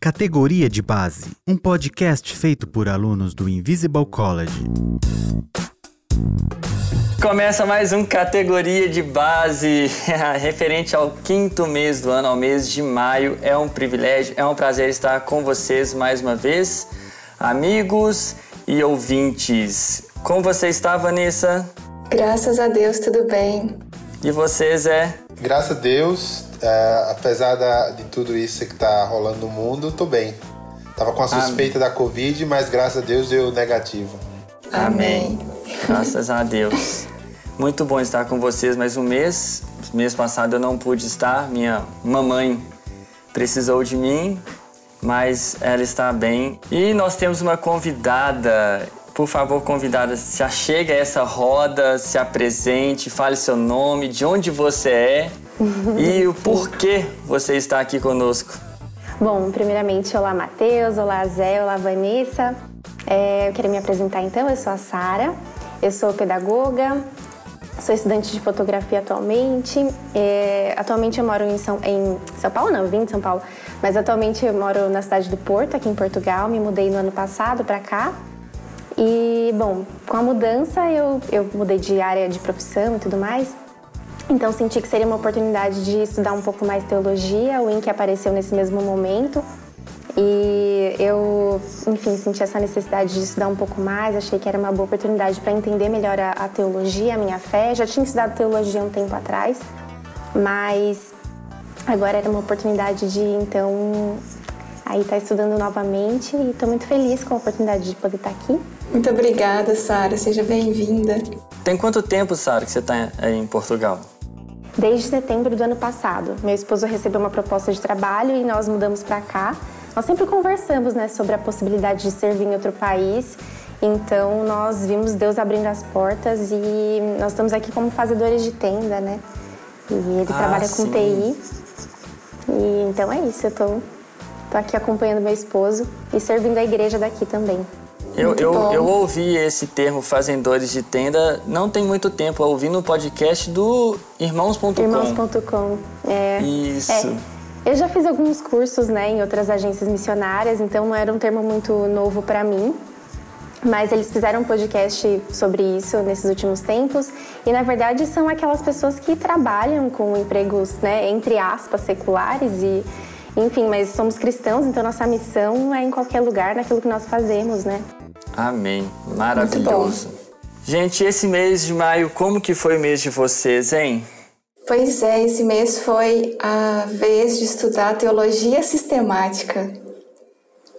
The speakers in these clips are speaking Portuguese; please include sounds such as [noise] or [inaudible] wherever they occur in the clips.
Categoria de Base, um podcast feito por alunos do Invisible College. Começa mais um categoria de base [laughs] referente ao quinto mês do ano, ao mês de maio. É um privilégio, é um prazer estar com vocês mais uma vez, amigos e ouvintes. Como você está, Vanessa? Graças a Deus, tudo bem. E você, Zé? Graças a Deus, é, apesar da, de tudo isso que está rolando no mundo, tô bem. Tava com a suspeita Amém. da Covid, mas graças a Deus deu negativo. Amém. Graças a Deus. Muito bom estar com vocês mais um mês. Mês passado eu não pude estar, minha mamãe precisou de mim, mas ela está bem. E nós temos uma convidada. Por favor, convidada, se achegue a essa roda, se apresente, fale seu nome, de onde você é [laughs] e o porquê você está aqui conosco. Bom, primeiramente, olá Matheus, olá Zé, olá Vanessa. É, eu quero me apresentar então, eu sou a Sara, eu sou pedagoga, sou estudante de fotografia atualmente. É, atualmente eu moro em São, em São Paulo, não, vim de São Paulo, mas atualmente eu moro na cidade do Porto, aqui em Portugal. Me mudei no ano passado para cá. E, bom, com a mudança eu, eu mudei de área de profissão e tudo mais. Então senti que seria uma oportunidade de estudar um pouco mais teologia. O INC apareceu nesse mesmo momento. E eu, enfim, senti essa necessidade de estudar um pouco mais, achei que era uma boa oportunidade para entender melhor a, a, teologia, a minha fé. Já tinha estudado teologia um tempo atrás, mas agora era uma oportunidade de, então, aí estar tá estudando novamente e estou muito feliz com a oportunidade de poder estar tá aqui. Muito obrigada, Sara. Seja bem-vinda. Tem quanto tempo, Sara, que você está em Portugal? Desde setembro do ano passado. Meu esposo recebeu uma proposta de trabalho e nós mudamos para cá. Nós sempre conversamos né, sobre a possibilidade de servir em outro país, então nós vimos Deus abrindo as portas e nós estamos aqui como fazedores de tenda, né? E ele ah, trabalha sim. com TI. E então é isso, eu tô, tô aqui acompanhando meu esposo e servindo a igreja daqui também. Eu, eu, eu, ouvi esse termo fazendores de tenda não tem muito tempo. Eu ouvi no podcast do Irmãos.com. Irmãos.com, é. Isso. É. Eu já fiz alguns cursos né, em outras agências missionárias, então não era um termo muito novo para mim. Mas eles fizeram um podcast sobre isso nesses últimos tempos e na verdade são aquelas pessoas que trabalham com empregos, né, entre aspas, seculares e enfim, mas somos cristãos, então nossa missão é em qualquer lugar, naquilo que nós fazemos, né? Amém. Maravilhoso. Gente, esse mês de maio, como que foi o mês de vocês, hein? Pois é, esse mês foi a vez de estudar teologia sistemática.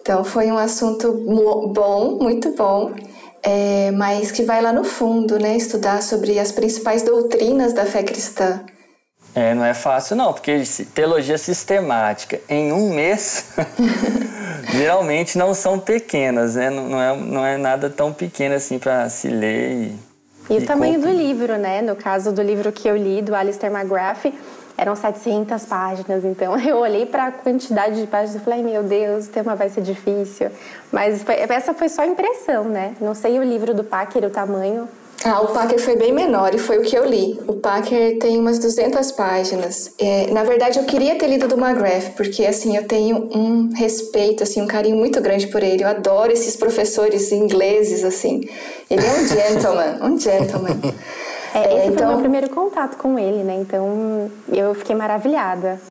Então foi um assunto bom, muito bom, é, mas que vai lá no fundo, né? Estudar sobre as principais doutrinas da fé cristã. É, não é fácil não, porque teologia sistemática em um mês [laughs] geralmente não são pequenas, né? Não, não, é, não é nada tão pequeno assim para se ler e e, o tamanho do livro, né? No caso do livro que eu li, do Alistair McGrath, eram 700 páginas. Então [laughs] eu olhei para a quantidade de páginas e falei, meu Deus, o tema vai ser difícil. Mas foi, essa foi só impressão, né? Não sei o livro do Packer, o tamanho, ah, o Packer foi bem menor e foi o que eu li. O Packer tem umas 200 páginas. É, na verdade, eu queria ter lido do McGrath, porque assim, eu tenho um respeito, assim, um carinho muito grande por ele. Eu adoro esses professores ingleses, assim. Ele é um [laughs] gentleman, um gentleman. É, esse é, então, foi o meu então primeiro contato com ele, né? Então, eu fiquei maravilhada.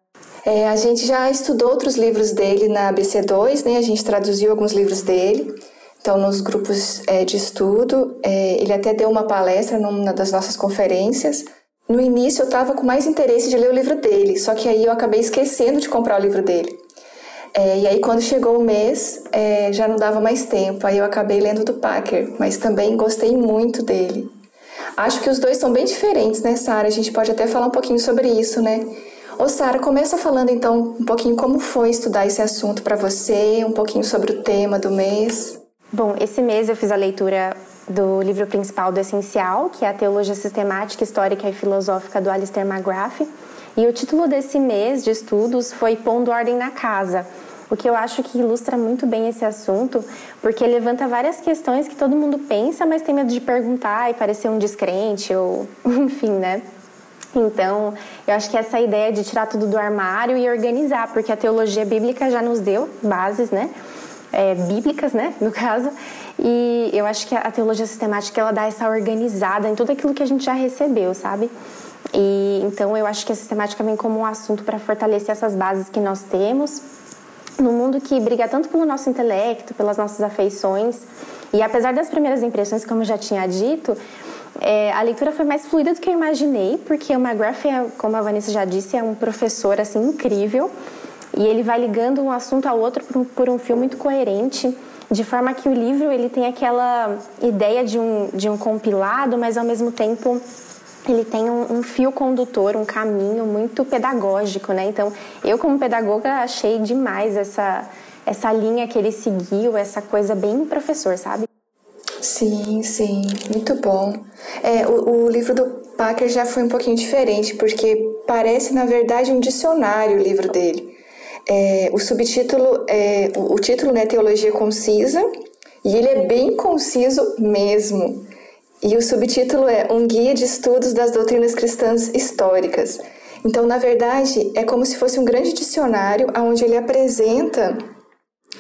É, a gente já estudou outros livros dele na ABC2, né? A gente traduziu alguns livros dele. Então, nos grupos é, de estudo, é, ele até deu uma palestra numa das nossas conferências. No início, eu estava com mais interesse de ler o livro dele, só que aí eu acabei esquecendo de comprar o livro dele. É, e aí, quando chegou o mês, é, já não dava mais tempo. Aí eu acabei lendo do Packer, mas também gostei muito dele. Acho que os dois são bem diferentes, né, Sara? A gente pode até falar um pouquinho sobre isso, né? Ô, Sara, começa falando então um pouquinho como foi estudar esse assunto para você, um pouquinho sobre o tema do mês. Bom, esse mês eu fiz a leitura do livro principal do Essencial, que é a Teologia Sistemática, Histórica e Filosófica do Alistair McGrath. E o título desse mês de estudos foi Pondo Ordem na Casa, o que eu acho que ilustra muito bem esse assunto, porque levanta várias questões que todo mundo pensa, mas tem medo de perguntar e parecer um descrente, ou [laughs] enfim, né? Então, eu acho que essa ideia de tirar tudo do armário e organizar, porque a teologia bíblica já nos deu bases, né? É, bíblicas, né, no caso. E eu acho que a teologia sistemática ela dá essa organizada em tudo aquilo que a gente já recebeu, sabe? E então eu acho que a sistemática vem como um assunto para fortalecer essas bases que nós temos no mundo que briga tanto pelo nosso intelecto, pelas nossas afeições. E apesar das primeiras impressões, como eu já tinha dito, é, a leitura foi mais fluida do que eu imaginei, porque o McGrath, é, como a Vanessa já disse, é um professor assim incrível e ele vai ligando um assunto ao outro por um, por um fio muito coerente, de forma que o livro ele tem aquela ideia de um, de um compilado, mas ao mesmo tempo ele tem um, um, fio condutor, um caminho muito pedagógico, né? Então, eu como pedagoga achei demais essa essa linha que ele seguiu, essa coisa bem professor, sabe? Sim, sim, muito bom. É, o, o, livro do Packer já foi um pouquinho diferente, porque parece, na verdade, um dicionário o livro dele. É, o subtítulo, é, o, título né, Teologia Concisa, e ele é bem conciso mesmo. E o subtítulo é Um Guia de Estudos das Doutrinas Cristãs Históricas. Então, na verdade, é como se fosse um grande dicionário onde ele apresenta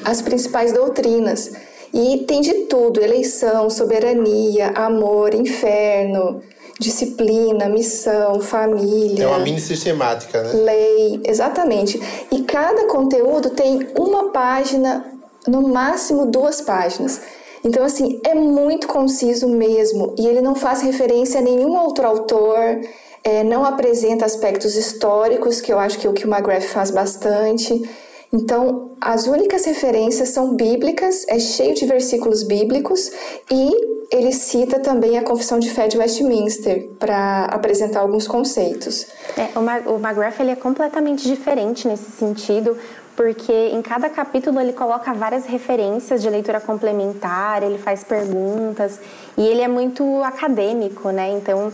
as principais doutrinas. E tem de tudo: eleição, soberania, amor, inferno, disciplina, missão, família. É uma mini sistemática, né? Lei, exatamente. E cada conteúdo tem uma página, no máximo duas páginas. Então, assim, é muito conciso mesmo. E ele não faz referência a nenhum outro autor, é, não apresenta aspectos históricos, que eu acho que é o que o McGrath faz bastante. Então, as únicas referências são bíblicas, é cheio de versículos bíblicos e ele cita também a Confissão de Fé de Westminster para apresentar alguns conceitos. É, o, McGrath ele é completamente diferente nesse sentido, porque em cada capítulo ele coloca várias referências de leitura complementar, ele faz perguntas e ele é muito acadêmico, né? Então,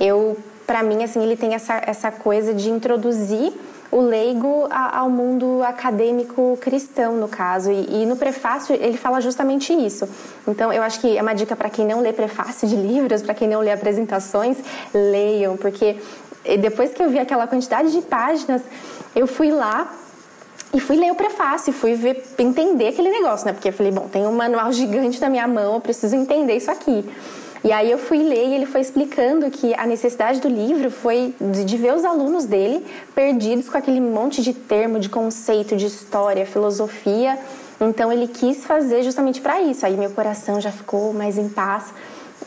eu, para mim, assim, ele tem essa, essa coisa de introduzir o leigo ao mundo acadêmico cristão, no caso. E, e, no prefácio ele fala justamente isso. Então, eu acho que é uma dica para quem não lê prefácio de [laughs] livros, para quem não lê apresentações, leiam, porque depois que eu vi aquela quantidade de páginas, eu fui lá e fui ler o prefácio, fui ver, entender aquele negócio, né? Porque eu falei, bom, tem um manual gigante na minha mão, eu preciso entender isso aqui. E aí eu fui ler e ele foi explicando que a necessidade do livro foi de ver os alunos dele perdidos com aquele monte de termo, de conceito, de história, filosofia. Então ele quis fazer justamente para isso. Aí meu coração já ficou mais em paz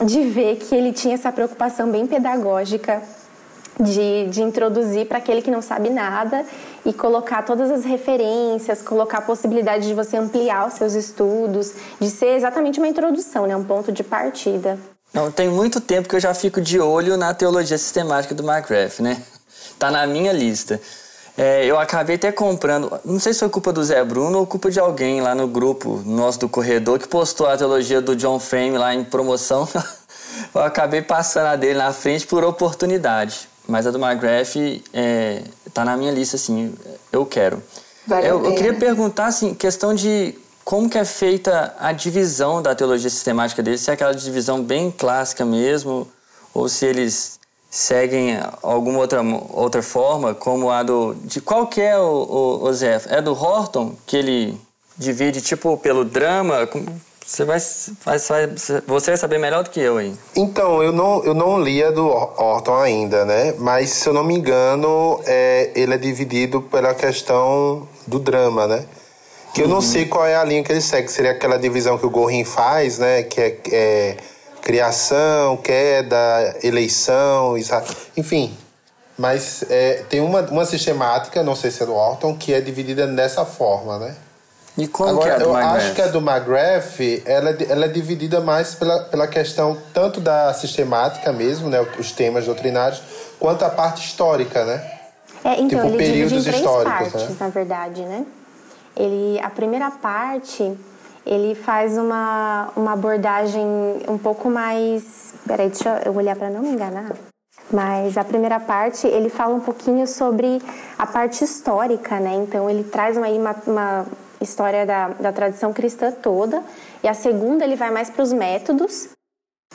de ver que ele tinha essa preocupação bem pedagógica de, de introduzir para aquele que não sabe nada e colocar todas as referências, colocar a possibilidade de você ampliar os seus estudos, de ser exatamente uma introdução, né? um ponto de partida. Não, tem muito tempo que eu já fico de olho na teologia sistemática do McGrath, né? Tá na minha lista. É, eu acabei até comprando, não sei se foi culpa do Zé Bruno ou culpa de alguém lá no grupo nosso do corredor que postou a teologia do John Frame lá em promoção. [laughs] eu acabei passando a dele na frente por oportunidade. Mas a do McGrath é, tá na minha lista, assim, eu quero. Vale eu, eu queria perguntar, assim, questão de como que é feita a divisão da teologia sistemática deles, se é aquela divisão bem clássica mesmo, ou se eles seguem alguma outra, outra forma, como a do... De qual que é o, o, o Zé? É do Horton, que ele divide tipo pelo drama? Você vai, vai, vai, você vai saber melhor do que eu aí. Então, eu não, eu não li a do Horton ainda, né? Mas, se eu não me engano, é, ele é dividido pela questão do drama, né? Que eu não sei qual é a linha que ele segue. Seria aquela divisão que o Gorin faz, né? Que é, é criação, queda, eleição, enfim. Mas é, tem uma, uma sistemática, não sei se é do Orton, que é dividida dessa forma, né? E como Agora, que é a do eu McGrath? acho que a do McGrath, ela, é ela é dividida mais pela, pela questão tanto da sistemática mesmo, né? Os temas doutrinários, quanto a parte histórica, né? É, então, tipo, ele períodos divide em três históricos, partes, né? na verdade, né? Ele, a primeira parte, ele faz uma, uma abordagem um pouco mais... Peraí, deixa eu olhar para não me enganar. Mas a primeira parte, ele fala um pouquinho sobre a parte histórica, né? Então, ele traz uma, uma história da, da tradição cristã toda. E a segunda, ele vai mais para os métodos.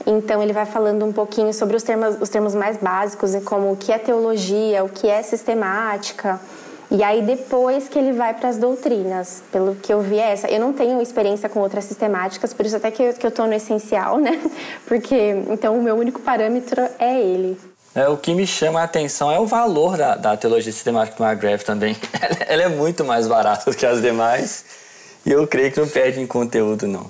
Então ele vai falando um pouquinho sobre os termos, os termos mais básicos, como o que é teologia, o que é sistemática. E aí depois que ele vai para as doutrinas, pelo que eu vi é essa. Eu não tenho experiência com outras sistemáticas, por isso até que eu, que eu tô no essencial, né? [laughs] Porque então o meu único parâmetro é ele. É, o que me chama a atenção é o valor da, da teologia sistemática do McGrath também. [laughs] Ela é muito mais barata do que as demais e eu creio que não perde em conteúdo, não.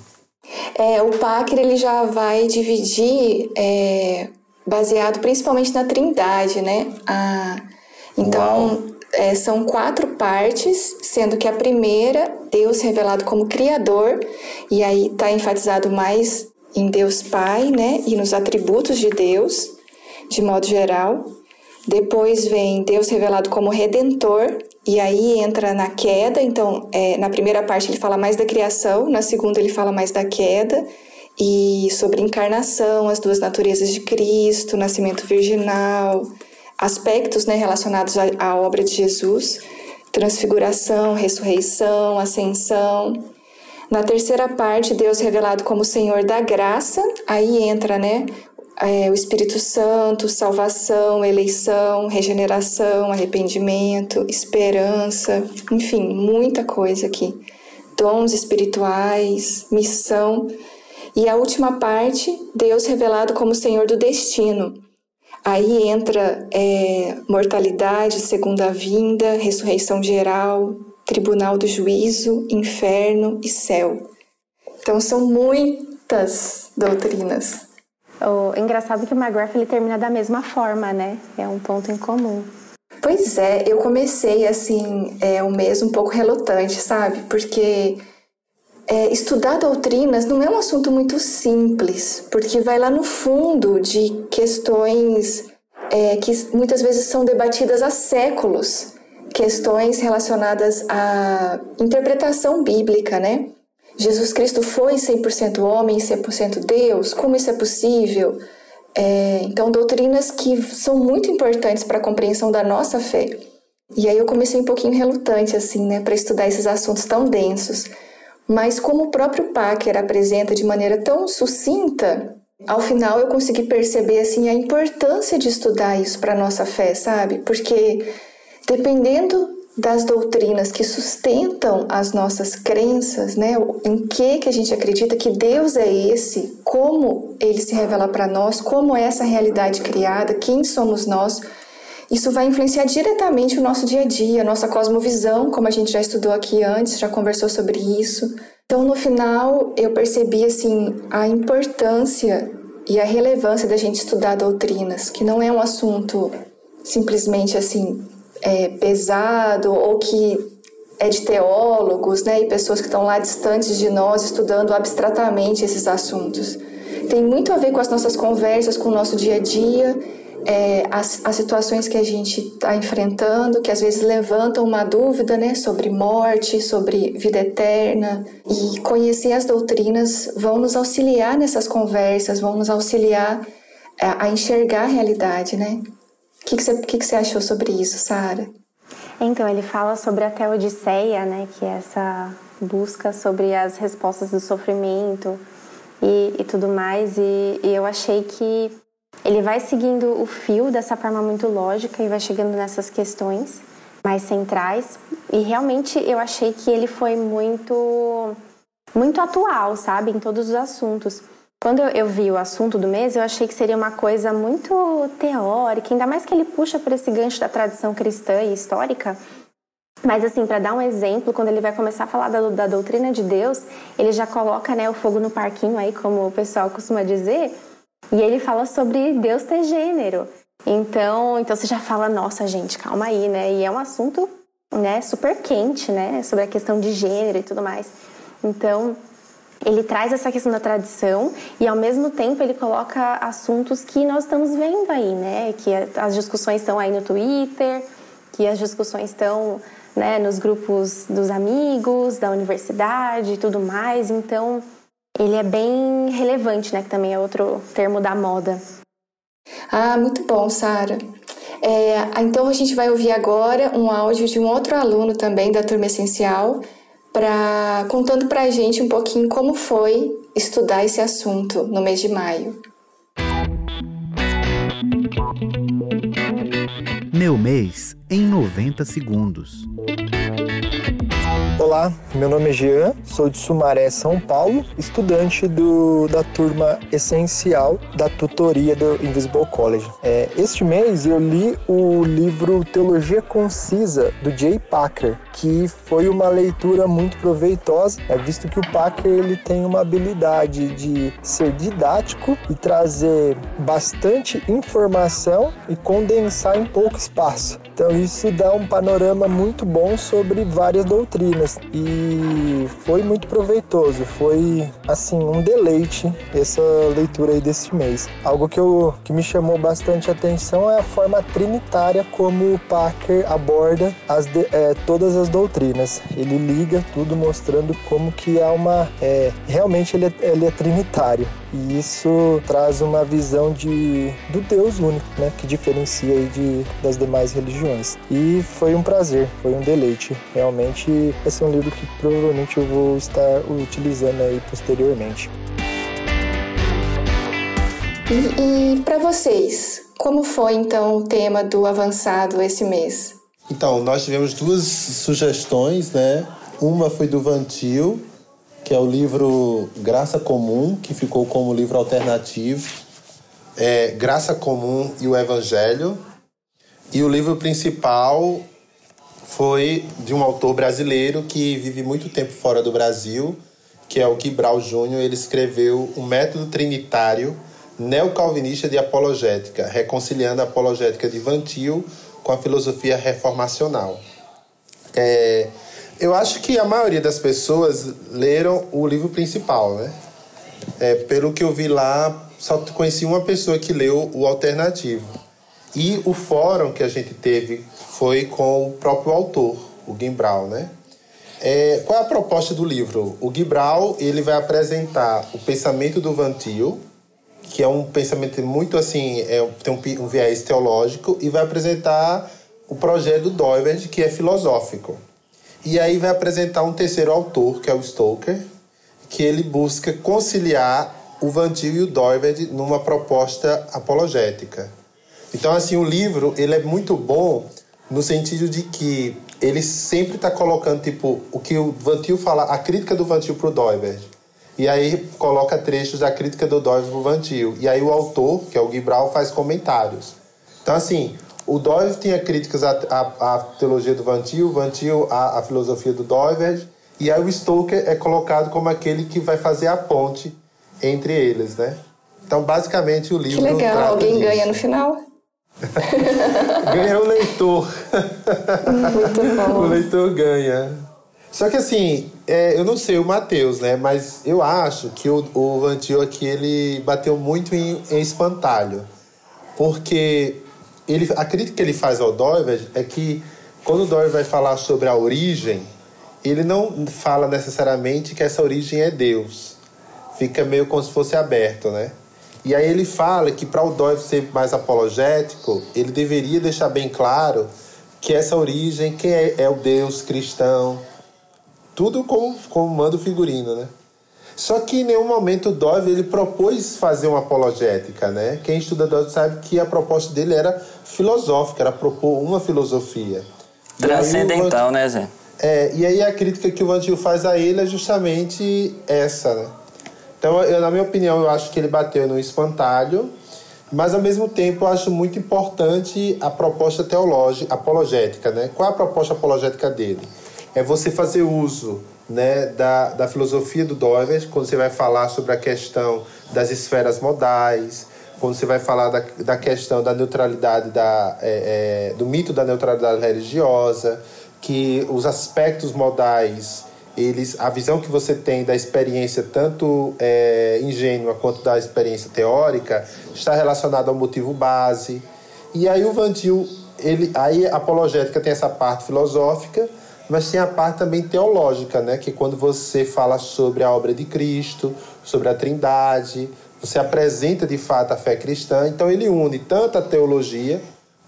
É, o Packer ele já vai dividir é, baseado principalmente na Trindade, né? Ah, então é, são quatro partes, sendo que a primeira Deus revelado como Criador e aí está enfatizado mais em Deus Pai, né? E nos atributos de Deus, de modo geral. Depois vem Deus revelado como Redentor, e aí entra na queda. Então, é, na primeira parte ele fala mais da criação, na segunda ele fala mais da queda, e sobre encarnação, as duas naturezas de Cristo, nascimento virginal, aspectos né, relacionados à, à obra de Jesus, transfiguração, ressurreição, ascensão. Na terceira parte, Deus revelado como Senhor da graça, aí entra né, é, o Espírito Santo, salvação, eleição, regeneração, arrependimento, esperança, enfim, muita coisa aqui. Dons espirituais, missão. E a última parte, Deus revelado como Senhor do destino. Aí entra é, mortalidade, segunda vinda, ressurreição geral, tribunal do juízo, inferno e céu. Então são muitas doutrinas. O engraçado é que o McGrath ele termina da mesma forma, né? É um ponto em comum. Pois é, eu comecei assim, é, um mês um pouco relutante, sabe? Porque é, estudar doutrinas não é um assunto muito simples, porque vai lá no fundo de questões é, que muitas vezes são debatidas há séculos, questões relacionadas à interpretação bíblica, né? Jesus Cristo foi 100% homem e 100% Deus? Como isso é possível? É, então, doutrinas que são muito importantes para a compreensão da nossa fé. E aí eu comecei um pouquinho relutante, assim, né, para estudar esses assuntos tão densos. Mas como o próprio Packer apresenta de maneira tão sucinta, ao final eu consegui perceber, assim, a importância de estudar isso para nossa fé, sabe? Porque dependendo das doutrinas que sustentam as nossas crenças, né? Em que que a gente acredita que Deus é esse, como ele se revela para nós, como é essa realidade criada, quem somos nós. Isso vai influenciar diretamente o nosso dia a dia, a nossa cosmovisão, como a gente já estudou aqui antes, já conversou sobre isso. Então, no final, eu percebi assim a importância e a relevância da gente estudar doutrinas, que não é um assunto simplesmente assim é, pesado ou que é de teólogos, né, e pessoas que estão lá distantes de nós estudando abstratamente esses assuntos. Tem muito a ver com as nossas conversas, com o nosso dia a dia, é, as, as situações que a gente está enfrentando, que às vezes levantam uma dúvida, né, sobre morte, sobre vida eterna. E conhecer as doutrinas vão nos auxiliar nessas conversas, vão nos auxiliar a, a enxergar a realidade, né? O que, que, você, que, que você achou sobre isso, Sara? Então, ele fala sobre a teodiceia, né, que é essa busca sobre as respostas do sofrimento e, e tudo mais, e, e eu achei que ele vai seguindo o fio dessa forma muito lógica e vai chegando nessas questões mais centrais, e realmente eu achei que ele foi muito, muito atual, sabe, em todos os assuntos. Quando eu, vi o assunto do mês, eu achei que seria uma coisa muito teórica, ainda mais que ele puxa por esse gancho da tradição cristã e histórica. Mas assim, para dar um exemplo, quando ele vai começar a falar da, da, doutrina de Deus, ele já coloca né, o fogo no parquinho aí, como o pessoal costuma dizer, e ele fala sobre Deus ter gênero. Então, então você já fala, nossa gente, calma aí, né? E é um assunto, né, super quente, né, sobre a questão de gênero e tudo mais. Então, ele traz essa questão da tradição e ao mesmo tempo ele coloca assuntos que nós estamos vendo aí, né? Que as discussões estão aí no Twitter, que as discussões estão né, nos grupos dos amigos, da universidade e tudo mais. Então, ele é bem relevante, né? Que também é outro termo da moda. Ah, muito bom, Sara. É, então a gente vai ouvir agora um áudio de um outro aluno também da turma essencial, pra, contando para a gente um pouquinho como foi estudar esse assunto no mês de maio. Meu mês em 90 segundos. Olá, meu nome é Jean, sou de Sumaré, São Paulo, estudante do, da turma essencial da tutoria do Invisible College. É, este mês eu li o livro Teologia Concisa, do Jay Packer, que foi uma leitura muito proveitosa, é, visto que o Packer ele tem uma habilidade de ser didático e trazer bastante informação e condensar em pouco espaço. Então isso dá um panorama muito bom sobre várias doutrinas e foi muito proveitoso, foi assim um deleite essa leitura aí desse mês. Algo que, eu, que me chamou bastante atenção é a forma trinitária como o Packer aborda as de, é, todas as doutrinas. Ele liga tudo mostrando como que há uma é, realmente ele é, ele é trinitário. E isso traz uma visão de, do Deus único, né? Que diferencia aí de, das demais religiões. E foi um prazer, foi um deleite. Realmente, esse é um livro que provavelmente eu vou estar utilizando aí posteriormente. E, e para vocês, como foi então o tema do avançado esse mês? Então, nós tivemos duas sugestões, né? Uma foi do Vantil, que é o livro Graça Comum, que ficou como livro alternativo. É Graça Comum e o Evangelho. E o livro principal foi de um autor brasileiro que vive muito tempo fora do Brasil, que é o Gibral Júnior. Ele escreveu o Método Trinitário Neocalvinista de Apologética, reconciliando a apologética de Vantil com a filosofia reformacional. É, eu acho que a maioria das pessoas leram o livro principal, né? É, pelo que eu vi lá, só conheci uma pessoa que leu o alternativo. E o fórum que a gente teve foi com o próprio autor, o Gimbral, né? É, qual é a proposta do livro? O Gibral ele vai apresentar o pensamento do Vantil, que é um pensamento muito assim, é, tem um, um viés teológico, e vai apresentar o projeto do Doiverd, que é filosófico. E aí vai apresentar um terceiro autor, que é o Stoker, que ele busca conciliar o Vantil e o Doiverd numa proposta apologética. Então, assim, o livro ele é muito bom no sentido de que ele sempre está colocando, tipo, o que o Vantil fala, a crítica do Vantil para o Doiverd. E aí coloca trechos da crítica do Doiverd para o Vantil. E aí o autor, que é o Gibral, faz comentários. Então, assim, o Doiverd tinha críticas à, à, à teologia do Vantil, Vantil à, à filosofia do Doiverd, e aí o Stoker é colocado como aquele que vai fazer a ponte entre eles, né? Então, basicamente, o livro. Que legal, alguém disso. ganha no final. [laughs] ganha o leitor. Muito bom. o leitor ganha. Só que assim, é, eu não sei o Matheus, né? Mas eu acho que o, o Vantil aqui ele bateu muito em, em espantalho. Porque ele, a crítica que ele faz ao Doiverd é que quando o Doiverd vai falar sobre a origem, ele não fala necessariamente que essa origem é Deus. Fica meio como se fosse aberto, né? E aí ele fala que para o Doiverd ser mais apologético, ele deveria deixar bem claro que essa origem, quem é, é o Deus cristão, tudo como, como manda o figurino, né? Só que em nenhum momento o Dove ele propôs fazer uma apologética, né? Quem estuda Dove sabe que a proposta dele era filosófica, era propor uma filosofia. Transcendental, né, Zé? É, e aí a crítica que o Vantil faz a ele é justamente essa, né? Então, eu, na minha opinião, eu acho que ele bateu no espantalho, mas ao mesmo tempo eu acho muito importante a proposta teológica, apologética, né? Qual é a proposta apologética dele? É você fazer uso né, da, da filosofia do Doivert, quando você vai falar sobre a questão das esferas modais, quando você vai falar da, da questão da neutralidade, da, é, é, do mito da neutralidade religiosa, que os aspectos modais, eles, a visão que você tem da experiência tanto é, ingênua quanto da experiência teórica está relacionada ao motivo base. E aí o Vantil, ele, aí a apologética tem essa parte filosófica, mas tem a parte também teológica, né? Que quando você fala sobre a obra de Cristo, sobre a Trindade, você apresenta de fato a fé cristã. Então ele une tanto a teologia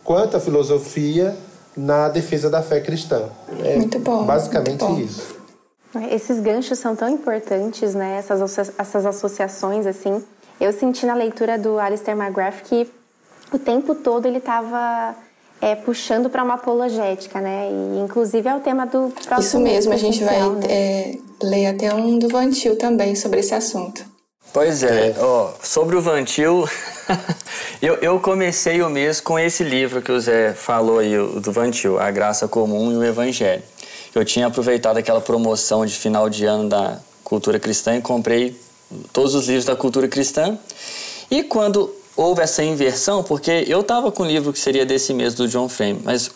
quanto a filosofia na defesa da fé cristã. É muito bom. Basicamente muito bom. isso. Esses ganchos são tão importantes, né? Essas, essas associações, assim. Eu senti na leitura do Alistair McGrath que o tempo todo ele estava é, puxando para uma apologética, né? E inclusive é o tema do próximo Isso mesmo, a gente vai né? é, ler até um do Vantil também sobre esse assunto. Pois é, ó, sobre o Vantil, [laughs] eu, eu comecei o mês com esse livro que o Zé falou aí, o do Vantil, A Graça Comum e o Evangelho. Eu tinha aproveitado aquela promoção de final de ano da cultura cristã e comprei todos os livros da cultura cristã. E quando houve essa inversão, porque eu estava com o livro que seria desse mês do John Frame, mas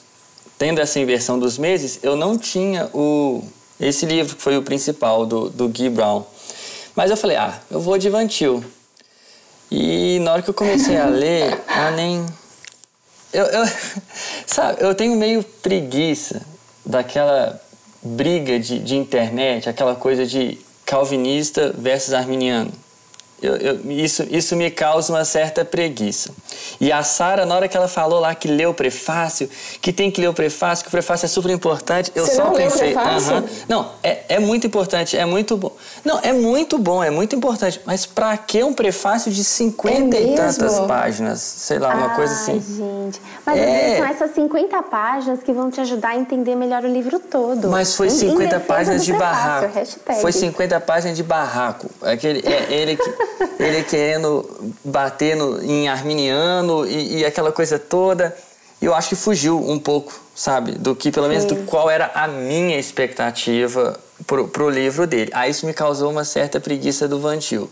tendo essa inversão dos meses, eu não tinha o esse livro que foi o principal do, do Guy Brown. Mas eu falei, ah, eu vou de. E na hora que eu comecei a ler, [laughs] ah, nem. Eu, eu, sabe, eu tenho meio preguiça daquela briga de, de internet, aquela coisa de calvinista versus arminiano. Eu, eu, isso, isso me causa uma certa preguiça. E a Sara, na hora que ela falou lá que leu o prefácio, que tem que ler o prefácio, que o prefácio é super importante, eu Você só não pensei. leu o prefácio? "Aham." Não, é, é muito importante, é muito bom. Não, é muito bom, é muito importante. Mas pra que um prefácio de 50 É e tantas páginas? Sei lá, uma coisa Ai, assim. gente. Mas às É. vezes são essas 50 páginas que vão te ajudar a entender melhor o livro todo. Mas foi Em- em 50 defesa páginas de prefácio, barraco. hashtag. Foi 50 páginas de barraco. Aquele, é, ele, que- ele querendo bater no, em arminiano e, e aquela coisa toda. Eu acho que fugiu um pouco, sabe? Do que, pelo menos, do qual era a minha expectativa pro, pro livro dele. Aí isso me causou uma certa preguiça do Vantil.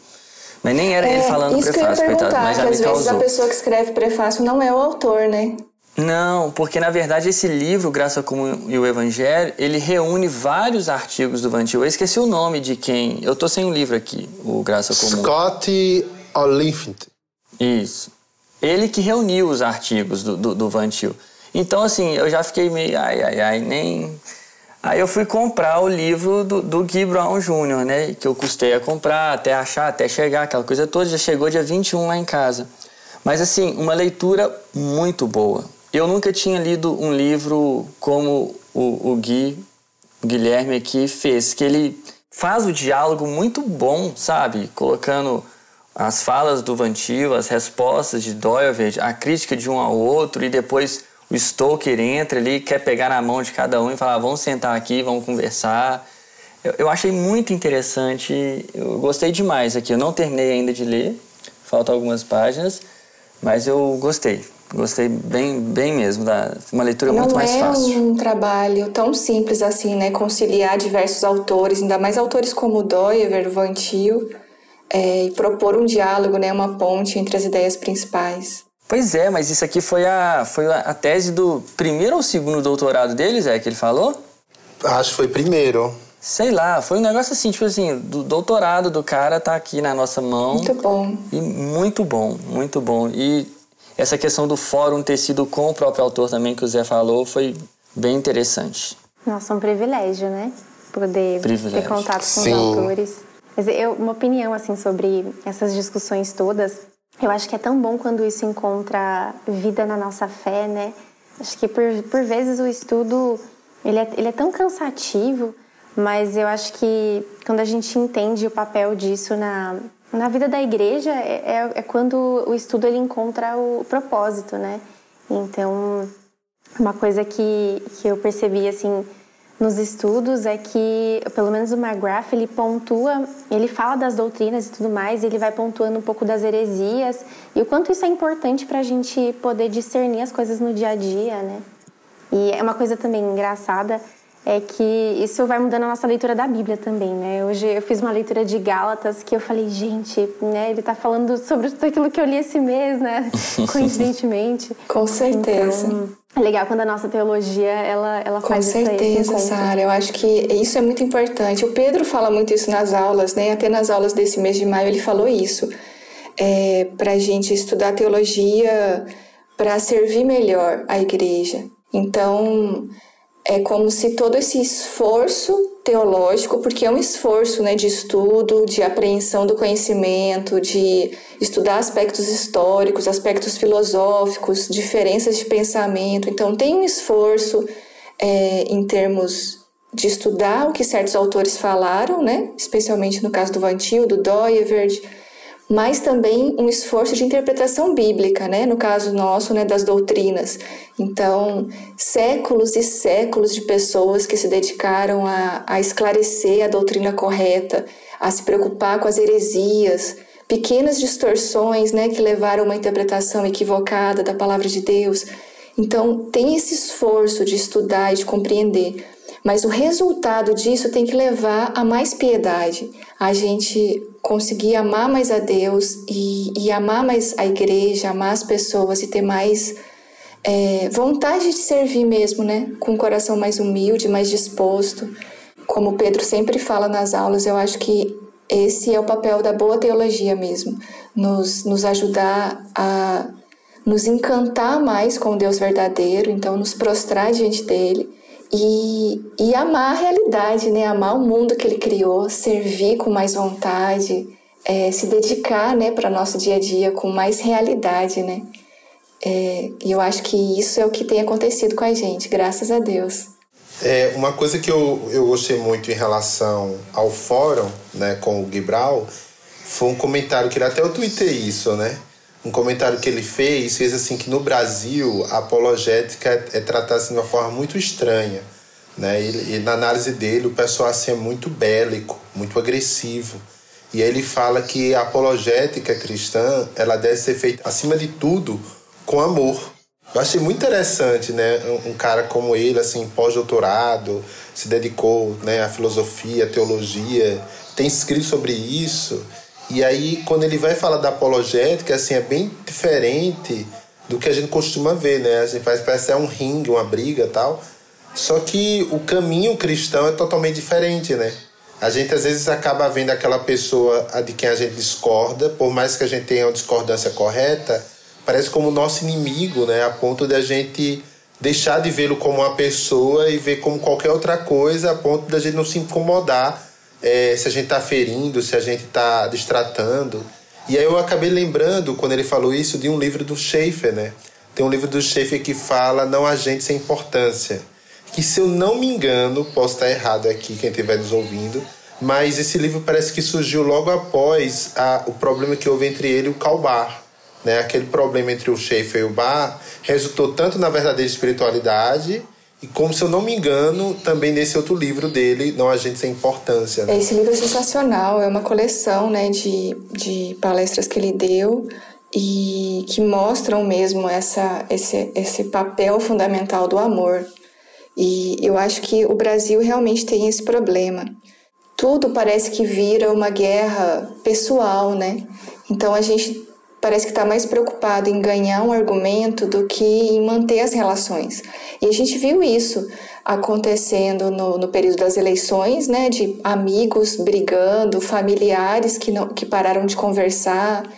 Mas nem era ele falando É, isso que eu ia prefácio, coitado, mas que já me às vezes a pessoa que escreve prefácio não é o autor, né? Não, porque na verdade esse livro, Graça Comum e o Evangelho, ele reúne vários artigos do Vantil. Eu esqueci o nome de quem. Eu tô sem o livro aqui, o Graça Comum. Scott Oliphant. Isso. Ele que reuniu os artigos do, do, do Vantil. Então, assim, eu já fiquei meio. Ai, ai, ai, nem. Aí eu fui comprar o livro do, do Guy Brown Jr., né? Que eu custei a comprar, até achar, até chegar, aquela coisa toda. Já chegou dia 21 lá em casa. Mas, assim, uma leitura muito boa. Eu nunca tinha lido um livro como o, o Gui, o Guilherme aqui fez, que ele faz o diálogo muito bom, sabe? Colocando as falas do Vantil, as respostas de Doivert, a crítica de um ao outro e depois o Stoker entra ali, quer pegar na mão de cada um e falar, vamos sentar aqui, vamos conversar. Eu, eu achei muito interessante, eu gostei demais aqui. Eu não terminei ainda de ler, faltam algumas páginas, mas eu gostei. Gostei bem, bem mesmo, da, uma leitura muito não mais é fácil. um trabalho tão simples assim, né? Conciliar diversos autores, ainda mais autores como Doiver, Vantil, é, e propor um diálogo, né? Uma ponte entre as ideias principais. Pois é, mas isso aqui foi a, foi a tese do primeiro ou segundo doutorado deles, é que ele falou? Acho que foi primeiro. Sei lá, foi um negócio assim, tipo assim, do doutorado do cara tá aqui na nossa mão. Muito bom. E muito bom, muito bom. E essa questão do fórum ter sido com o próprio autor também, que o Zé falou, foi bem interessante. Nossa, um privilégio, né? Poder Privilégio. ter contato com Sim. os autores. Mas eu, uma opinião, assim, sobre essas discussões todas. Eu acho que é tão bom quando isso encontra vida na nossa fé, né? Acho que por, por vezes o estudo, ele é, ele é tão cansativo, mas eu acho que quando a gente entende o papel disso na, na vida da igreja, é, é, é quando o estudo ele encontra o propósito, né? Então, uma coisa que, que eu percebi, assim, nos estudos é que, pelo menos o McGrath, ele pontua, ele fala das doutrinas e tudo mais, e ele vai pontuando um pouco das heresias e o quanto isso é importante para a gente poder discernir as coisas no dia a dia, né? E é uma coisa também engraçada é que isso vai mudando a nossa leitura da Bíblia também, né? Hoje eu fiz uma leitura de Gálatas que eu falei, gente, né? Ele tá falando sobre tudo aquilo que eu li esse mês, né? [laughs] Coincidentemente. Com certeza. Então, é legal quando a nossa teologia, ela, ela Com faz isso aí, esse certeza. Sara. Eu acho que isso é muito importante. O Pedro fala muito isso nas aulas, né? Até nas aulas desse mês de maio ele falou isso. É, para a gente estudar teologia para servir melhor a igreja. Então, é como se todo esse esforço teológico, porque é um esforço né, de estudo, de apreensão do conhecimento, de estudar aspectos históricos, aspectos filosóficos, diferenças de pensamento. Então, tem um esforço é, em termos de estudar o que certos autores falaram, né? especialmente no caso do Vantil, do Doyeverd, mas também um esforço de interpretação bíblica, né? no caso nosso, né, das doutrinas. Então, séculos e séculos de pessoas que se dedicaram a, a esclarecer a doutrina correta, a se preocupar com as heresias, pequenas distorções né, que levaram a uma interpretação equivocada da palavra de Deus. Então, tem esse esforço de estudar e de compreender. Mas o resultado disso tem que levar a mais piedade, a gente conseguir amar mais a Deus e, e amar mais a igreja, amar as pessoas e ter mais é, vontade de servir mesmo, né? Com um coração mais humilde, mais disposto. Como Pedro sempre fala nas aulas, eu acho que esse é o papel da boa teologia mesmo, nos, nos ajudar a nos encantar mais com o Deus verdadeiro, então nos prostrar diante dele e, e amar a realidade, né? Amar o mundo que ele criou, servir com mais vontade, é, se dedicar, né, para nosso dia a dia com mais realidade, né? É, e eu acho que isso é o que tem acontecido com a gente, graças a Deus. É, uma coisa que eu, eu gostei muito em relação ao fórum, né, com o Gibral, foi um comentário que ele até eu tuitei isso, né? Um comentário que ele fez, fez assim que no Brasil a apologética é, é tratada assim, de uma forma muito estranha. Né? E, e, na análise dele o pessoal assim, é muito bélico, muito agressivo. E aí ele fala que a apologética cristã ela deve ser feita, acima de tudo, com amor. Eu achei muito interessante, né? Um, um cara como ele, assim, pós-doutorado, se dedicou né, à filosofia, à teologia, tem escrito sobre isso e aí, quando ele vai falar da apologética, assim, é bem diferente do que a gente costuma ver, né? A gente parece, parece é um ringue, uma briga tal. Só que o caminho cristão é totalmente diferente, né? A gente às vezes acaba vendo aquela pessoa de quem a gente discorda, por mais que a gente tenha uma discordância correta, parece como nosso inimigo, né? A ponto de a gente deixar de vê-lo como uma pessoa e ver como qualquer outra coisa, a ponto de a gente não se incomodar é, se a gente está ferindo, se a gente está distratando. E aí eu acabei lembrando, quando ele falou isso, de um livro do Schaefer, né? Tem um livro do Schaefer que fala Não há gente sem importância. Que se eu não me engano, posso estar errado aqui, quem estiver nos ouvindo, mas esse livro parece que surgiu logo após a, o problema que houve entre ele e o Calbar. Né? Aquele problema entre o Schaefer e o Bar resultou tanto na verdadeira espiritualidade e como, se eu não me engano, também nesse outro livro dele, Não a gente Sem Importância. Né? Esse livro é sensacional, é uma coleção né, de, de palestras que ele deu e que mostram mesmo essa, esse, esse papel fundamental do amor. E eu acho que o Brasil realmente tem esse problema. Tudo parece que vira uma guerra pessoal, né? Então a gente parece que está mais preocupado em ganhar um argumento do que em manter as relações. E a gente viu isso acontecendo no, no período das eleições, né, de amigos brigando, familiares que, não, que pararam de conversar.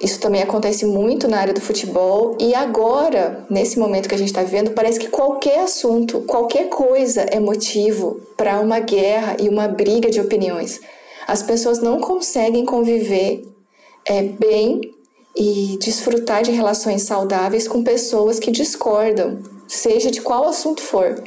Isso também acontece muito na área do futebol. E agora, nesse momento que a gente está vivendo, parece que qualquer assunto, qualquer coisa é motivo para uma guerra e uma briga de opiniões. As pessoas não conseguem conviver é, bem e desfrutar de relações saudáveis com pessoas que discordam, seja de qual assunto for.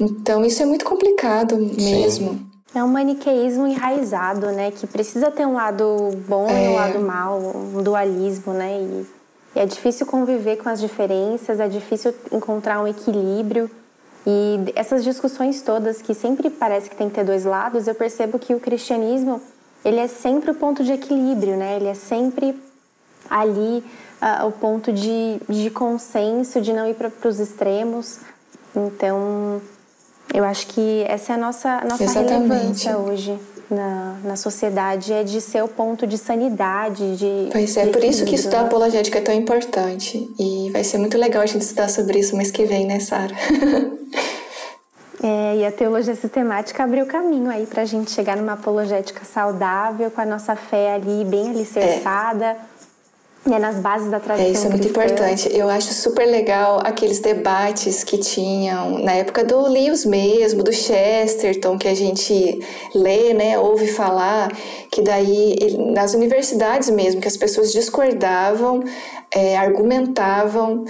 Então isso é muito complicado mesmo. Sim. É um maniqueísmo enraizado, né? Que precisa ter um lado bom é. e um lado mal, um dualismo, né? E, e é difícil conviver com as diferenças, é difícil encontrar um equilíbrio. E essas discussões todas, que sempre parece que tem que ter dois lados, eu percebo que o cristianismo, ele é sempre o ponto de equilíbrio, né? Ele é sempre ali uh, o ponto de, de consenso, de não ir para os extremos. Então, eu acho que essa é a nossa, nossa relevância hoje na, na sociedade, é de ser o ponto de sanidade, de. Pois é, por isso que estudar apologética é tão importante. E vai ser muito legal a gente estudar sobre isso mês que vem, né, Sara? [laughs] É, e a teologia sistemática abriu caminho aí para a gente chegar numa apologética saudável, com a nossa fé ali bem alicerçada. É né, nas bases da tradição. É, isso é muito cristã. importante. Eu acho super legal aqueles debates que tinham na época do Lewis mesmo, do Chesterton, que a gente lê, né, ouve falar, que daí nas universidades mesmo, que as pessoas discordavam, é, argumentavam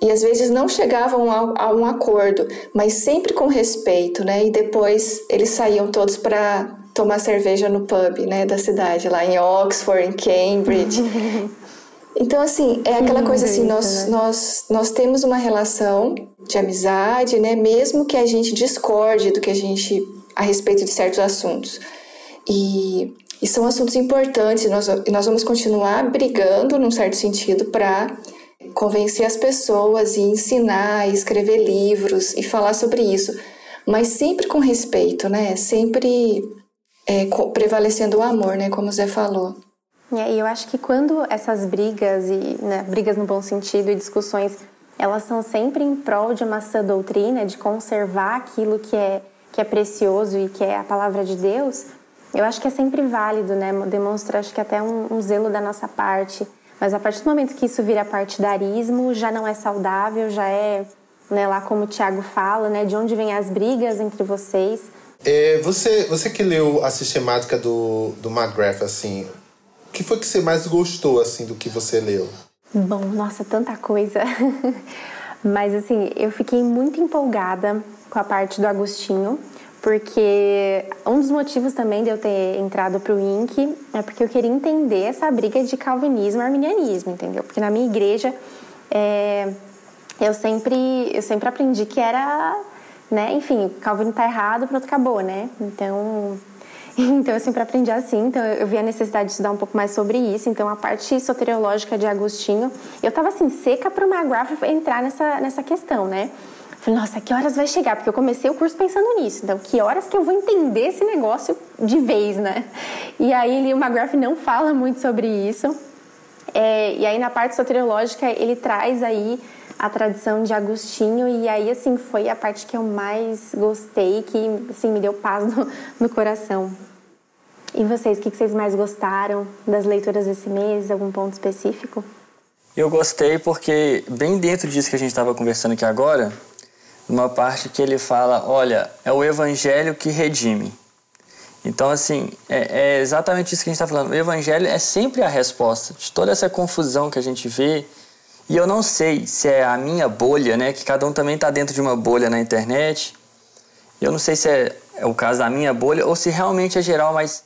e às vezes não chegavam a, a, um acordo, mas sempre com respeito, né? E depois eles saíam todos para tomar cerveja no pub, né, da cidade, lá em Oxford, em Cambridge. [laughs] Então, assim, é aquela coisa assim, isso, nós, né? nós, nós temos uma relação de amizade, né, mesmo que a gente discorde do que a gente, a respeito de certos assuntos. E, e são assuntos importantes, e nós, nós vamos continuar brigando, num certo sentido, para convencer as pessoas e ensinar, e escrever livros e falar sobre isso. Mas sempre com respeito, né? Sempre é, prevalecendo o amor, né? Como o Zé falou. É, e eu acho que quando essas brigas, e né, brigas no bom sentido e discussões, elas são sempre em prol de uma sã doutrina, de conservar aquilo que é, que é precioso e que é a palavra de Deus, eu acho que é sempre válido, né? Demonstra, acho que até um, um zelo da nossa parte. Mas a partir do momento que isso vira partidarismo, já não é saudável, já é, né, lá como o Tiago fala, né, de onde vêm as brigas entre vocês. É, você, você que leu a sistemática do, do McGrath, assim, que foi que você mais gostou, assim, do que você leu? Bom, nossa, tanta coisa. [laughs] Mas, assim, eu fiquei muito empolgada com a parte do Agostinho, porque um dos motivos também de eu ter entrado para o INC é porque eu queria entender essa briga de calvinismo e arminianismo, entendeu? Porque na minha igreja é, eu sempre eu sempre aprendi que era, né? Enfim, Calvino tá errado, pronto, acabou, né? Então então eu sempre aprendi assim, então eu vi a necessidade de estudar um pouco mais sobre isso. Então a parte soteriológica de Agostinho, eu estava assim seca para o McGrath entrar nessa nessa questão, né? Falei, nossa, que horas vai chegar? Porque eu comecei o curso pensando nisso. Então, que horas que eu vou entender esse negócio de vez, né? E aí, o McGrath não fala muito sobre isso. É, e aí, na parte soteriológica, ele traz aí a tradição de Agostinho. E aí, assim, foi a parte que eu mais gostei, que, assim, me deu paz no, no coração. E vocês, o que vocês mais gostaram das leituras desse mês? Algum ponto específico? Eu gostei porque, bem dentro disso que a gente estava conversando aqui agora, numa parte que ele fala: olha, é o evangelho que redime. Então, assim, é, é exatamente isso que a gente está falando. O evangelho é sempre a resposta de toda essa confusão que a gente vê. E eu não sei se é a minha bolha, né? Que cada um também está dentro de uma bolha na internet. Eu não sei se é, é, o caso da minha bolha ou se realmente é geral, mas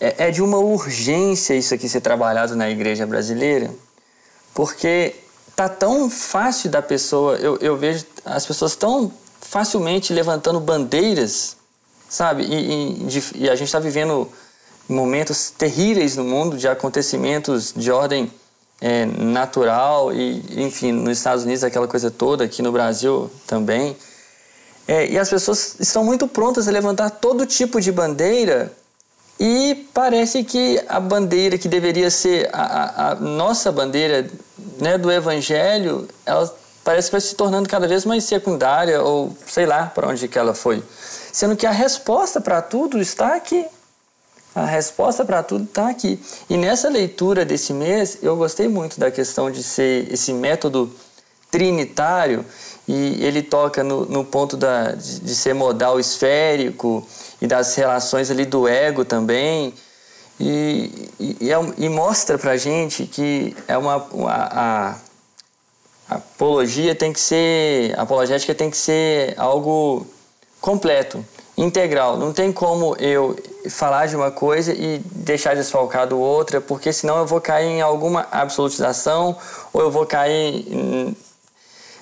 é, é de uma urgência isso aqui ser trabalhado na igreja brasileira, porque tá tão fácil da pessoa, eu, eu vejo as pessoas tão facilmente levantando bandeiras, sabe? E, e, e a gente está vivendo momentos terríveis no mundo de acontecimentos de ordem é, natural e, enfim, nos Estados Unidos aquela coisa toda, aqui no Brasil também. É, e as pessoas estão muito prontas a levantar todo tipo de bandeira e parece que a bandeira que deveria ser a, a, a nossa bandeira né, do Evangelho, ela parece que vai se tornando cada vez mais secundária ou sei lá para onde que ela foi. Sendo que a resposta para tudo está aqui. A resposta para tudo está aqui. E nessa leitura desse mês, eu gostei muito da questão de ser esse método trinitário e ele toca no, no ponto da, de, de, ser modal esférico e das relações ali do ego também e, e, e, é, mostra pra gente que é uma, uma a, a apologia tem que ser a apologética tem que ser algo completo integral. Não tem como eu falar de uma coisa e deixar desfalcado outra porque senão eu vou cair em alguma absolutização ou eu vou cair em,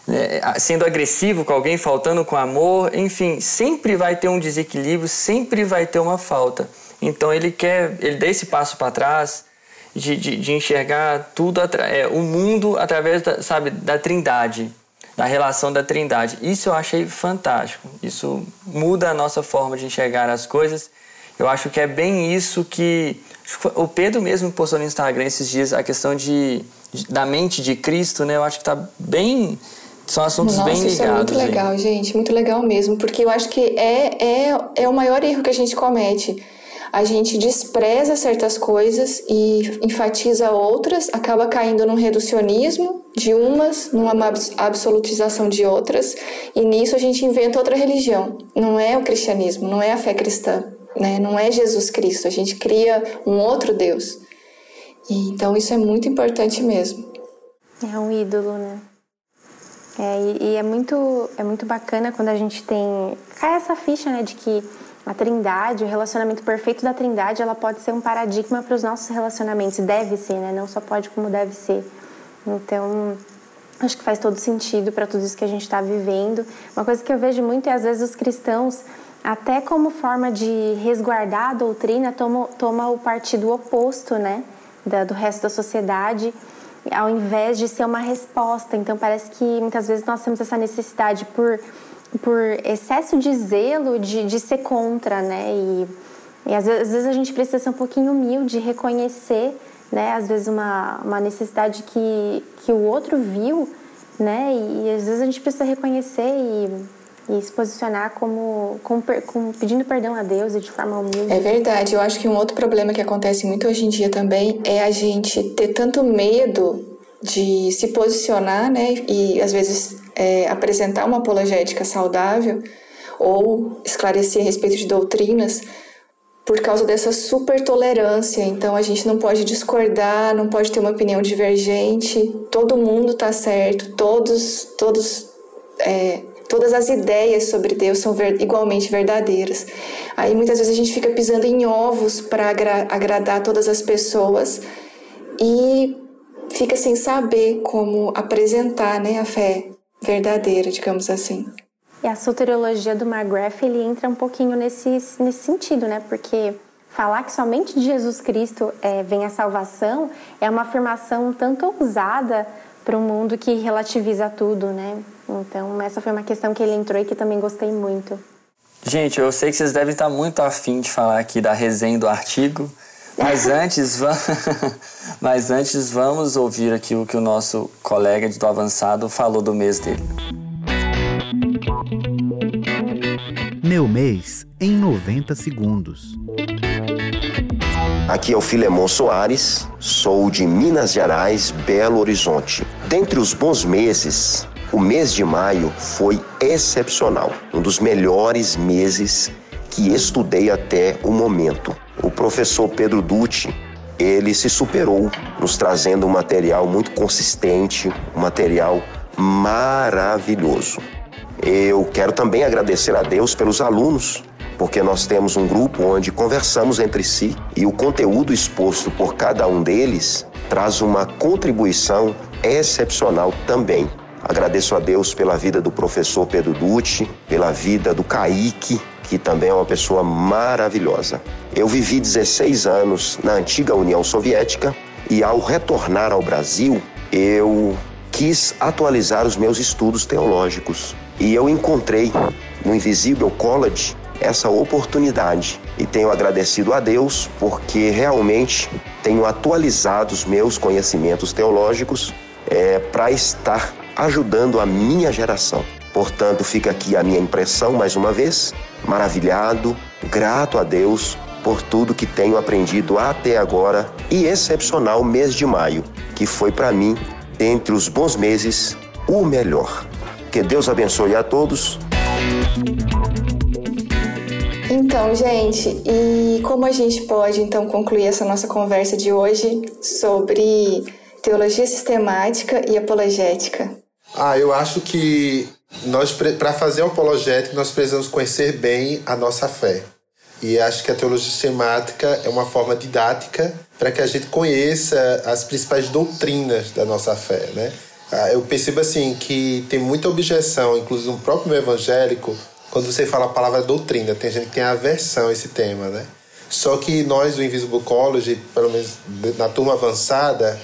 né, sendo agressivo com alguém, faltando com amor, enfim, sempre vai ter um desequilíbrio, sempre vai ter uma falta. Então ele quer, ele dá esse passo para trás de, de, de, enxergar tudo, é, o mundo através, da, sabe, da trindade, da relação da trindade. Isso eu achei fantástico. Isso muda a nossa forma de enxergar as coisas. Eu acho que é bem isso que o Pedro mesmo postou no Instagram esses dias a questão de, de da mente de Cristo, né? Eu acho que está bem são assuntos Nossa, bem ligados. Isso é muito legal, gente, muito legal mesmo, porque eu acho que é, é, é o maior erro que a gente comete. A gente despreza certas coisas e enfatiza outras, acaba caindo num reducionismo de umas, numa absolutização de outras, e nisso a gente inventa outra religião. Não é o cristianismo, não é a fé cristã, né? não é Jesus Cristo. A gente cria um outro Deus. E, então isso é muito importante mesmo. É um ídolo, né? É, e, e, é muito é muito bacana quando a gente tem cai essa ficha né de que a Trindade, o relacionamento perfeito da Trindade, ela pode ser um paradigma para os nossos relacionamentos, deve ser, né? Não só pode como deve ser. Então, acho que faz todo sentido para tudo isso que a gente está vivendo. Uma coisa que eu vejo muito é às vezes os cristãos, até como forma de resguardar a doutrina, toma o partido oposto, né, da, do resto da sociedade, ao invés de ser uma resposta. Então parece que muitas vezes nós temos essa necessidade por por excesso de zelo de, de ser contra, né? E, e às, vezes, às vezes a gente precisa ser um pouquinho humilde, reconhecer né? Às vezes uma, uma necessidade que, que o outro viu, né? E, às vezes a gente precisa reconhecer e, e se posicionar como, como, como, pedindo perdão a Deus e de forma humilde. É verdade. Eu acho que um outro problema que acontece muito hoje em dia também é a gente ter tanto medo de se posicionar, né? E às vezes é, apresentar uma apologética saudável ou esclarecer a respeito de doutrinas por causa dessa super tolerância. Então a gente não pode discordar, não pode ter uma opinião divergente. Todo mundo está certo, todos, todos, é, todas as ideias sobre Deus são ver, igualmente verdadeiras. Aí muitas vezes a gente fica pisando em ovos para agra agradar todas as pessoas e fica sem saber como apresentar, né, a fé verdadeira, digamos assim. E a soteriologia do McGrath, ele entra um pouquinho nesse, nesse sentido, né? Porque falar que somente de Jesus Cristo é, vem a salvação é uma afirmação tanto ousada para um mundo que relativiza tudo, né? Então, essa foi uma questão que ele entrou e que também gostei muito. Gente, eu sei que vocês devem estar muito afim de falar aqui da resenha do artigo, mas antes, [laughs] mas antes vamos ouvir aqui o que o nosso colega do avançado falou do mês dele. Meu mês em 90 segundos. Aqui é o Filemon Soares, sou de Minas Gerais, Belo Horizonte. Dentre os bons meses, o mês de maio foi excepcional, um dos melhores meses que estudei até o momento. O professor Pedro Dutti, ele se superou, nos trazendo um material muito consistente, um material maravilhoso. Eu quero também agradecer a Deus pelos alunos, porque nós temos um grupo onde conversamos entre si e o conteúdo exposto por cada um deles traz uma contribuição excepcional também. Agradeço a Deus pela vida do professor Pedro Dutti, pela vida do Kaique, que também é uma pessoa maravilhosa. Eu vivi 16 anos na antiga União Soviética e ao retornar ao Brasil, eu quis atualizar os meus estudos teológicos. E eu encontrei no Invisible College essa oportunidade e tenho agradecido a Deus porque realmente tenho atualizado os meus conhecimentos teológicos é, para estar ajudando a minha geração. Portanto, fica aqui a minha impressão mais uma vez, maravilhado, grato a Deus por tudo que tenho aprendido até agora e excepcional mês de maio, que foi para mim, dentre os bons meses, o melhor. Que Deus abençoe a todos. Então, gente, e como a gente pode então concluir essa nossa conversa de hoje sobre teologia sistemática e apologética? Ah, eu acho que nós para fazer apologética nós precisamos conhecer bem a nossa fé. E acho que a teologia sistemática é uma forma didática para que a gente conheça as principais doutrinas da nossa fé, né? Ah, eu percebo assim que tem muita objeção, inclusive no próprio evangélico, quando você fala a palavra doutrina. Tem gente que tem aversão a esse tema, né? Só que nós do Invisible College, pelo menos na turma avançada,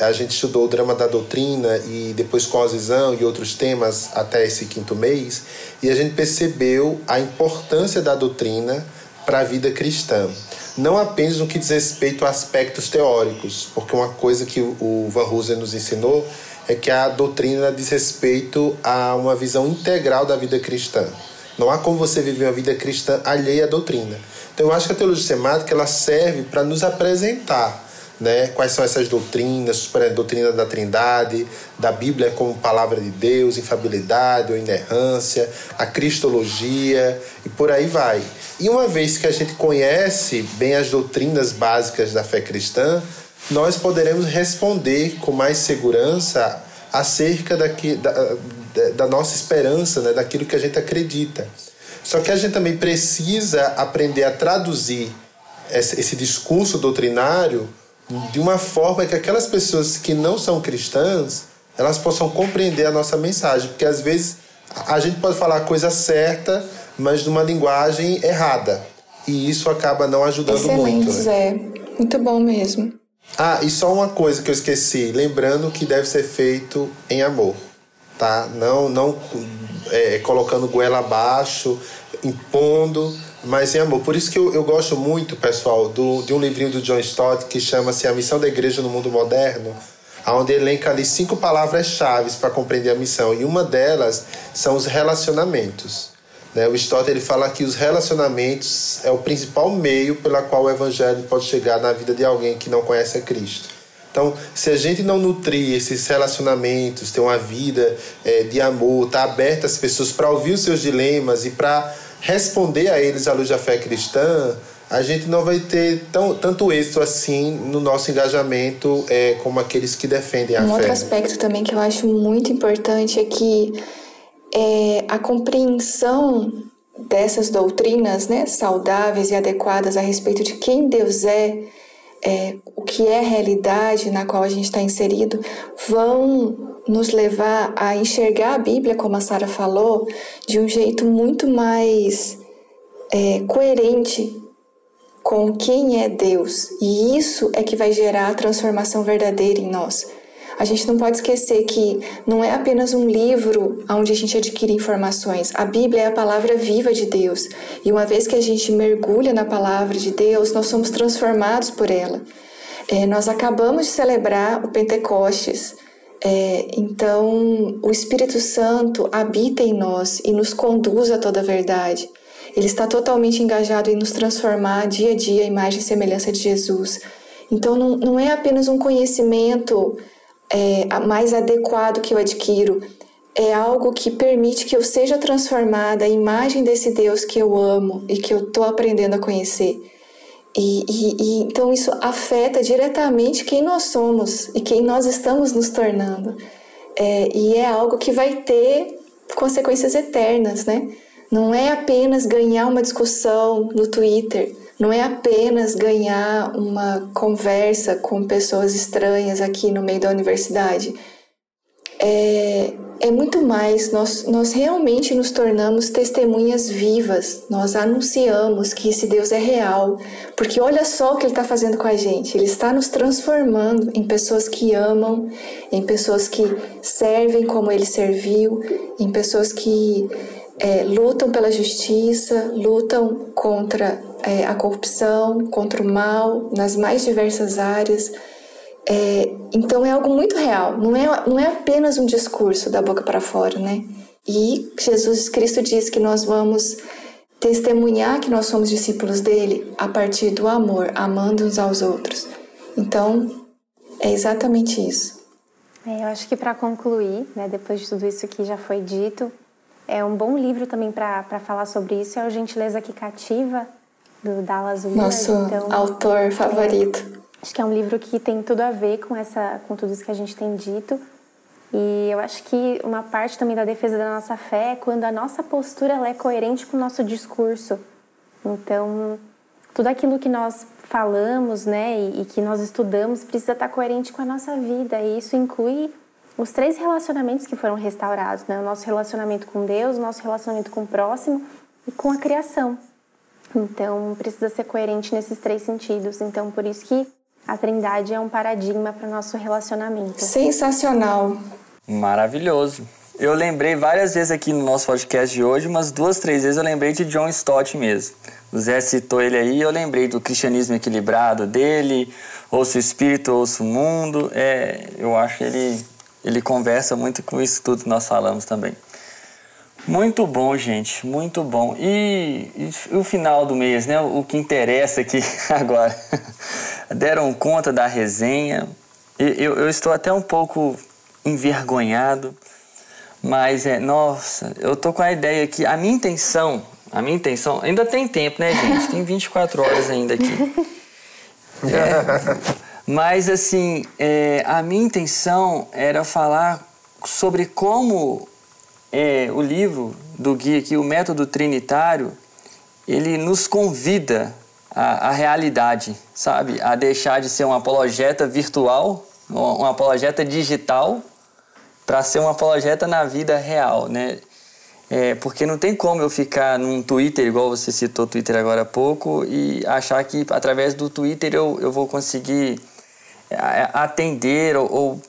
a gente estudou o drama da doutrina e depois cosvisão e outros temas até esse quinto mês, e a gente percebeu a importância da doutrina para a vida cristã. Não apenas no que diz respeito a aspectos teóricos, porque uma coisa que o Van Hooser nos ensinou é que a doutrina diz respeito a uma visão integral da vida cristã. Não há como você viver uma vida cristã alheia à doutrina. Então eu acho que a teologia sistemática ela serve para nos apresentar né? Quais são essas doutrinas, a doutrina da Trindade, da Bíblia como palavra de Deus, infabilidade ou inerrância, a cristologia e por aí vai. E uma vez que a gente conhece bem as doutrinas básicas da fé cristã, nós poderemos responder com mais segurança acerca daqui, da, da nossa esperança, né, daquilo que a gente acredita. Só que a gente também precisa aprender a traduzir esse, esse discurso doutrinário de uma forma que aquelas pessoas que não são cristãs elas possam compreender a nossa mensagem, porque às vezes a gente pode falar a coisa certa, mas numa linguagem errada. E isso acaba não ajudando Excelente, muito. Né? Zé. Muito bom mesmo. Ah, e só uma coisa que eu esqueci. Lembrando que deve ser feito em amor, tá? Não, não é, colocando goela abaixo, impondo, mas em amor. Por isso que eu, eu gosto muito, pessoal, do, de um livrinho do John Stott que chama-se A Missão da Igreja no Mundo Moderno, onde ele elenca ali cinco palavras-chave para compreender a missão. E uma delas são os relacionamentos. Né? O Stott ele fala que os relacionamentos é o principal meio pela qual o evangelho pode chegar na vida de alguém que não conhece a Cristo. Então, se a gente não nutrir esses relacionamentos, ter uma vida é, de amor, estar tá aberta às pessoas para ouvir os seus dilemas e para responder a eles à luz da fé cristã, a gente não vai ter tão, tanto êxito assim no nosso engajamento é, como aqueles que defendem a um fé. Um outro aspecto também que eu acho muito importante é que é, a compreensão dessas doutrinas né, saudáveis e adequadas a respeito de quem Deus é, é o que é a realidade na qual a gente está inserido, vão nos levar a enxergar a Bíblia, como a Sara falou, de um jeito muito mais é, coerente com quem é Deus. E isso é que vai gerar a transformação verdadeira em nós. A gente não pode esquecer que não é apenas um livro onde a gente adquire informações. A Bíblia é a palavra viva de Deus. E uma vez que a gente mergulha na palavra de Deus, nós somos transformados por ela. É, nós acabamos de celebrar o Pentecostes. É, então, o Espírito Santo habita em nós e nos conduz a toda a verdade. Ele está totalmente engajado em nos transformar dia a dia à imagem e semelhança de Jesus. Então, não, não é apenas um conhecimento é, mais adequado que eu adquiro, é algo que permite que eu seja transformada à imagem desse Deus que eu amo e que eu estou aprendendo a conhecer. E, e, e, então isso afeta diretamente quem nós somos e quem nós estamos nos tornando. É, e é algo que vai ter consequências eternas, né? Não é apenas ganhar uma discussão no Twitter, não é apenas ganhar uma conversa com pessoas estranhas aqui no meio da universidade. É, é muito mais, nós, nós realmente nos tornamos testemunhas vivas, nós anunciamos que esse Deus é real, porque olha só o que Ele está fazendo com a gente, Ele está nos transformando em pessoas que amam, em pessoas que servem como Ele serviu, em pessoas que é, lutam pela justiça, lutam contra é, a corrupção, contra o mal, nas mais diversas áreas. É, então é algo muito real, não é, não é apenas um discurso da boca para fora, né? E Jesus Cristo diz que nós vamos testemunhar que nós somos discípulos dele a partir do amor, amando uns aos outros. Então, é exatamente isso. É, eu acho que para concluir, né, depois de tudo isso que já foi dito, é um bom livro também para falar sobre isso é o Gentileza que Cativa, do Dallas Willard. Nosso então, autor favorito. Acho que é um livro que tem tudo a ver com, essa, com tudo isso que a gente tem dito. E eu acho que uma parte também da defesa da nossa fé é quando a nossa postura é coerente com o nosso discurso. Então, tudo aquilo que nós falamos né, e, e que nós estudamos precisa estar coerente com a nossa vida. E isso inclui os três relacionamentos que foram restaurados, né? O nosso relacionamento com Deus, o nosso relacionamento com o próximo e com a criação. Então, precisa ser coerente nesses três sentidos. Então, por isso que a Trindade é um paradigma para o nosso relacionamento. Sensacional. Maravilhoso. Eu lembrei várias vezes aqui no nosso podcast de hoje, umas duas, três vezes eu lembrei de John Stott mesmo. O Zé citou ele aí, eu lembrei do cristianismo equilibrado dele, ouço o espírito, ouço o mundo. É, eu acho ele ele conversa muito com isso tudo que nós falamos também. Muito bom, gente, muito bom. E, e, o final do mês, né? O que interessa aqui [laughs] agora. Deram conta da resenha. Eu, eu estou até um pouco envergonhado, mas é, nossa, eu tô com a ideia que a minha intenção, a minha intenção, ainda tem tempo, né, gente? Tem 24 horas ainda aqui. [laughs] É, mas, assim, é, a minha intenção era falar sobre como é, o livro do Gui aqui, o método trinitário, ele nos convida à, à realidade, sabe? A deixar de ser um apologeta virtual, um apologeta digital, para ser um apologeta na vida real, né? É, porque não tem como eu ficar num Twitter, igual você citou o Twitter agora há pouco, e achar que através do Twitter eu, eu vou conseguir é, atender ou, ou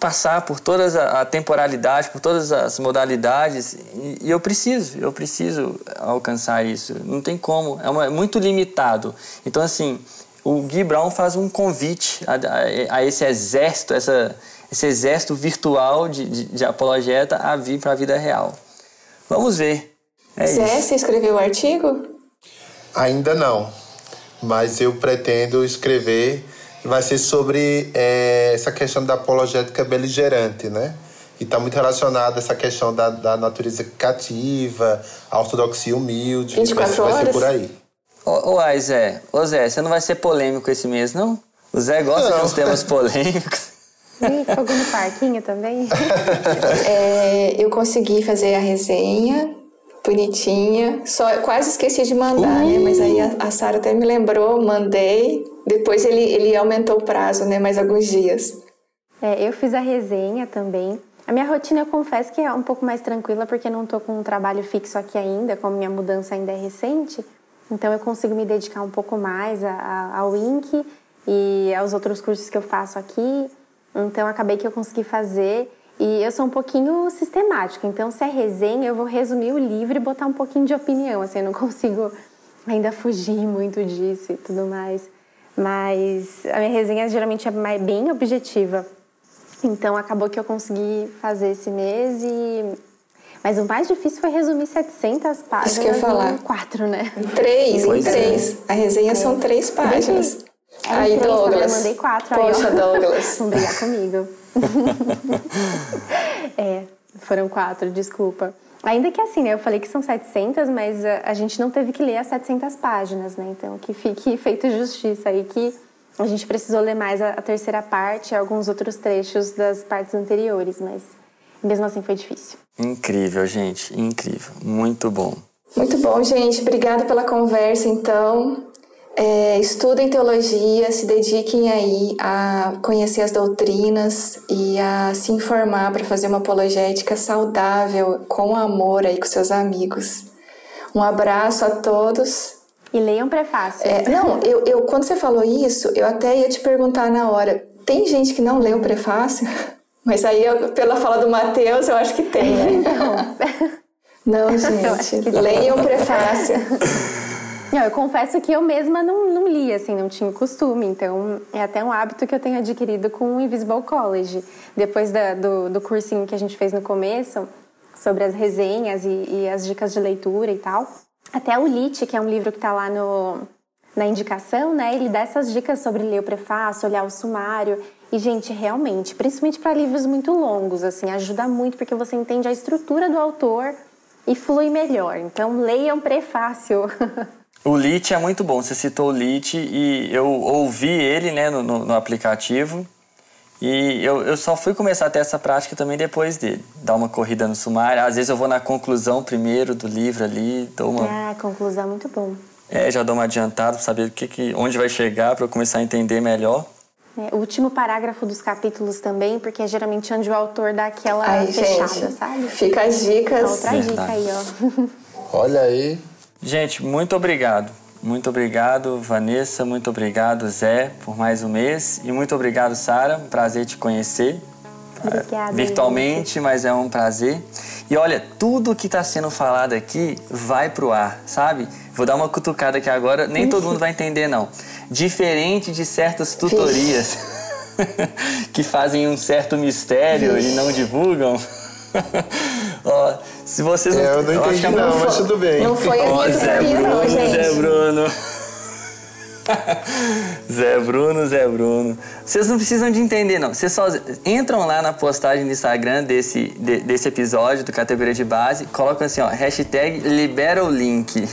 passar por toda a temporalidade, por todas as modalidades, e, eu preciso, eu preciso alcançar isso. Não tem como, é, uma, é muito limitado. Então, assim, o Gui Brown faz um convite a, a, a esse exército, essa, esse exército virtual de, de, de apologeta a vir para a vida real. Vamos ver. É Zé, isso. você escreveu o artigo? Ainda não, mas eu pretendo escrever. Vai ser sobre é, essa questão da apologética beligerante, né? E está muito relacionada essa questão da, da natureza cativa, a ortodoxia humilde. 24 vai, vai ser por aí. Ô, ô Zé, ô Zé, você não vai ser polêmico esse mês, não? O Zé gosta não. de uns temas polêmicos. Ih, fogo no parquinho também? [laughs] é, eu consegui fazer a resenha bonitinha. Só quase esqueci de mandar, né? Mas aí a, a Sara até me lembrou, mandei. Depois ele, ele aumentou o prazo, né? Mais alguns dias. É, eu fiz a resenha também. A minha rotina, eu confesso que é um pouco mais tranquila, porque não estou com um trabalho fixo aqui ainda, como minha mudança ainda é recente. Então eu consigo me dedicar um pouco mais ao INC e aos outros cursos que eu faço aqui. Então acabei que eu consegui fazer e eu sou um pouquinho sistemática. Então se é resenha, eu vou resumir o livro e botar um pouquinho de opinião. Assim, eu não [laughs] consigo ainda fugir muito disso e tudo mais. Mas a minha resenha geralmente é bem objetiva. Então acabou que eu consegui fazer esse mês e mas o mais difícil foi resumir 700 páginas Isso que eu ia falar. em quatro, né? Três, em três. É. A resenha é. são três páginas. É aí, três, Douglas. Eu mandei quatro. Poxa, aí, Douglas. [laughs] Vão brigar comigo. [laughs] é, foram quatro, desculpa. Ainda que assim, né? Eu falei que são 700, mas a, a, gente não teve que ler as 700 páginas, né? Então, que fique [laughs] feito justiça aí que a gente precisou ler mais a, a terceira parte e alguns outros trechos das partes anteriores, mas mesmo assim foi difícil. Incrível, gente, incrível. Muito bom. Muito bom, gente. Obrigada pela conversa, então. É, estudem teologia, se dediquem aí a conhecer as doutrinas e a se informar para fazer uma apologética saudável, com amor aí com seus amigos. Um abraço a todos. E leiam prefácio. É, não, eu, eu, quando você falou isso, eu até ia te perguntar na hora: tem gente que não lê o prefácio? [laughs] Mas aí, eu, pela fala do Mateus, eu acho que tem, né? Não, [laughs] não gente, leiam o prefácio. [laughs] Não, eu confesso que eu mesma não, não li, assim, não tinha costume. Então, é até um hábito que eu tenho adquirido com o Invisible College. Depois da, do, do cursinho que a gente fez no começo, sobre as resenhas e, e as dicas de leitura e tal. Até o Lit, que é um livro que está lá no, na indicação, né? Ele dá essas dicas sobre ler o prefácio, olhar o sumário. E, gente, realmente, principalmente para livros muito longos, assim, ajuda muito porque você entende a estrutura do autor e flui melhor. Então, leiam prefácio. [laughs] O Lit é muito bom. Você citou o Lit e eu ouvi ele né, no, no, no aplicativo. E eu, eu só fui começar a ter essa prática também depois dele. Dar uma corrida no sumário. Às vezes eu vou na conclusão primeiro do livro ali. Dou uma... Ah, a conclusão é muito bom. É, já dou uma adiantada para saber o que, que, onde vai chegar para eu começar a entender melhor. É, o último parágrafo dos capítulos também, porque é geralmente onde o autor dá aquela Ai, fechada, gente, sabe? Fica as dicas. Outra Verdade. dica aí, ó. [laughs] Olha aí, Gente, muito obrigado. Muito obrigado, Vanessa. Muito obrigado, Zé, por mais um mês. E muito obrigado, Sara. Prazer te conhecer. Obrigada. Virtualmente, gente. mas é um prazer. E olha, tudo que está sendo falado aqui vai pro ar, sabe? Vou dar uma cutucada aqui agora, nem todo mundo vai entender, não. Diferente de certas tutorias [laughs] que fazem um certo mistério e não divulgam. [laughs] Ó, se vocês não. É, eu não entendi, eu não, mas tudo bem. Não foi a minha Zé Bruno, não, gente. Zé Bruno. [laughs] Zé Bruno, Zé Bruno. Vocês não precisam de entender, não. Vocês só entram lá na postagem do Instagram desse, de, desse episódio do Categoria de Base, colocam assim, ó, hashtag libera o link.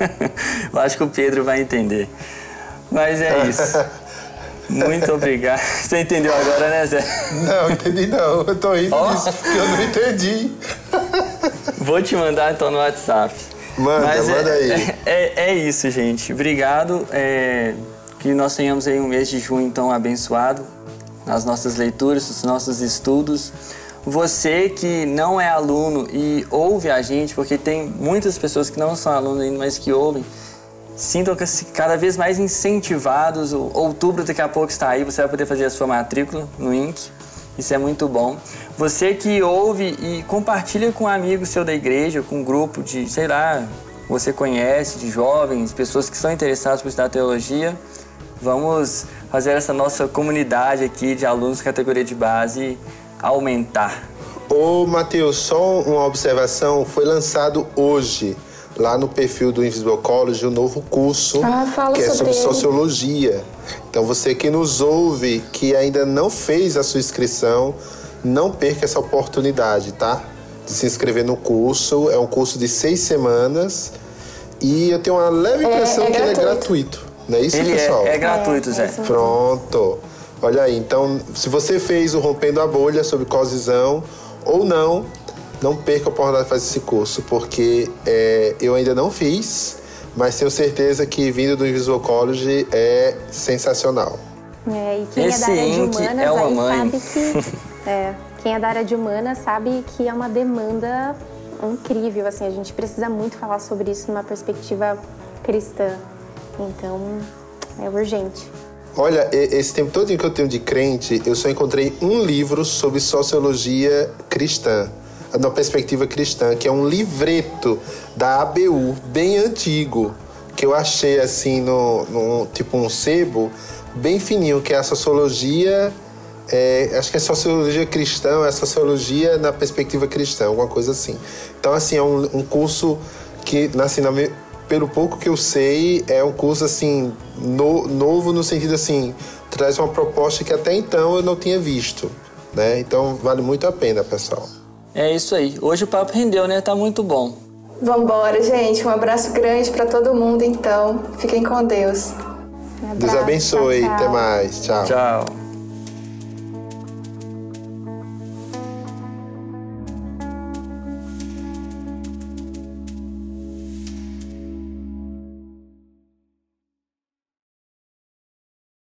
[laughs] Eu acho que o Pedro vai entender. Mas é isso. [laughs] Muito obrigado. Você entendeu agora, né, Zé? Não, entendi não. Eu tô rindo oh. disso porque eu não entendi. Vou te mandar então no WhatsApp. Manda, Mas manda é, aí. [laughs] É, é isso, gente. Obrigado. é, que nós tenhamos aí um mês de junho então abençoado nas nossas leituras, nos nossos estudos. Você que não é aluno e ouve a gente, porque tem muitas pessoas que não são alunos ainda, mas que ouvem, sintam-se cada vez mais incentivados. O outubro daqui a pouco está aí, você vai poder fazer a sua matrícula no INC. Isso é muito bom. Você que ouve e compartilha com um amigo seu da igreja, com um grupo de, sei lá, você conhece, de jovens, pessoas que são interessadas por estudar teologia. Vamos fazer essa nossa comunidade aqui de alunos categoria de base aumentar. Ô, Matheus, só uma observação. Foi lançado hoje, lá no perfil do Invisible College, um novo curso Ah, fala que é sobre sobre ele. sociologia. Então, você que nos ouve, que ainda não fez a sua inscrição, não perca essa oportunidade, tá? De se inscrever no curso. É um curso de seis semanas. E eu tenho uma leve É- impressão é que ele é gratuito. Não é isso, Ele pessoal? é, é gratuito, É, Zé. é. Pronto. Olha aí, então, se você fez o Rompendo a Bolha sobre cosizão ou não, não perca a oportunidade de fazer esse curso, porque é, eu ainda não fiz, mas tenho certeza que vindo do Invisible College é sensacional. É, e quem Esse é da área de Inc humanas é uma aí mãe. sabe que. [laughs] é, quem é da área de humanas sabe que é uma demanda incrível. Assim, a gente precisa muito falar sobre isso numa perspectiva cristã. Então, é urgente. Olha, esse tempo todo que eu tenho de crente, eu só encontrei um livro sobre sociologia cristã, na perspectiva cristã, que é um livreto da ABU, bem antigo, que eu achei assim no, no tipo um sebo bem fininho, que é a sociologia, é, acho que é sociologia cristã, é sociologia na perspectiva cristã, alguma coisa assim. Então assim é um, um curso que, assim, na pelo pouco que eu sei, é um curso assim no- novo no sentido assim traz uma proposta que até então eu não tinha visto, né? Então vale muito a pena, pessoal. É isso aí. Hoje o papo rendeu, né? Tá muito bom. Vambora, gente. Um abraço grande pra todo mundo, então. Fiquem com Deus. Um Deus abraço, abençoe, tchau, tchau. até mais, tchau. Tchau.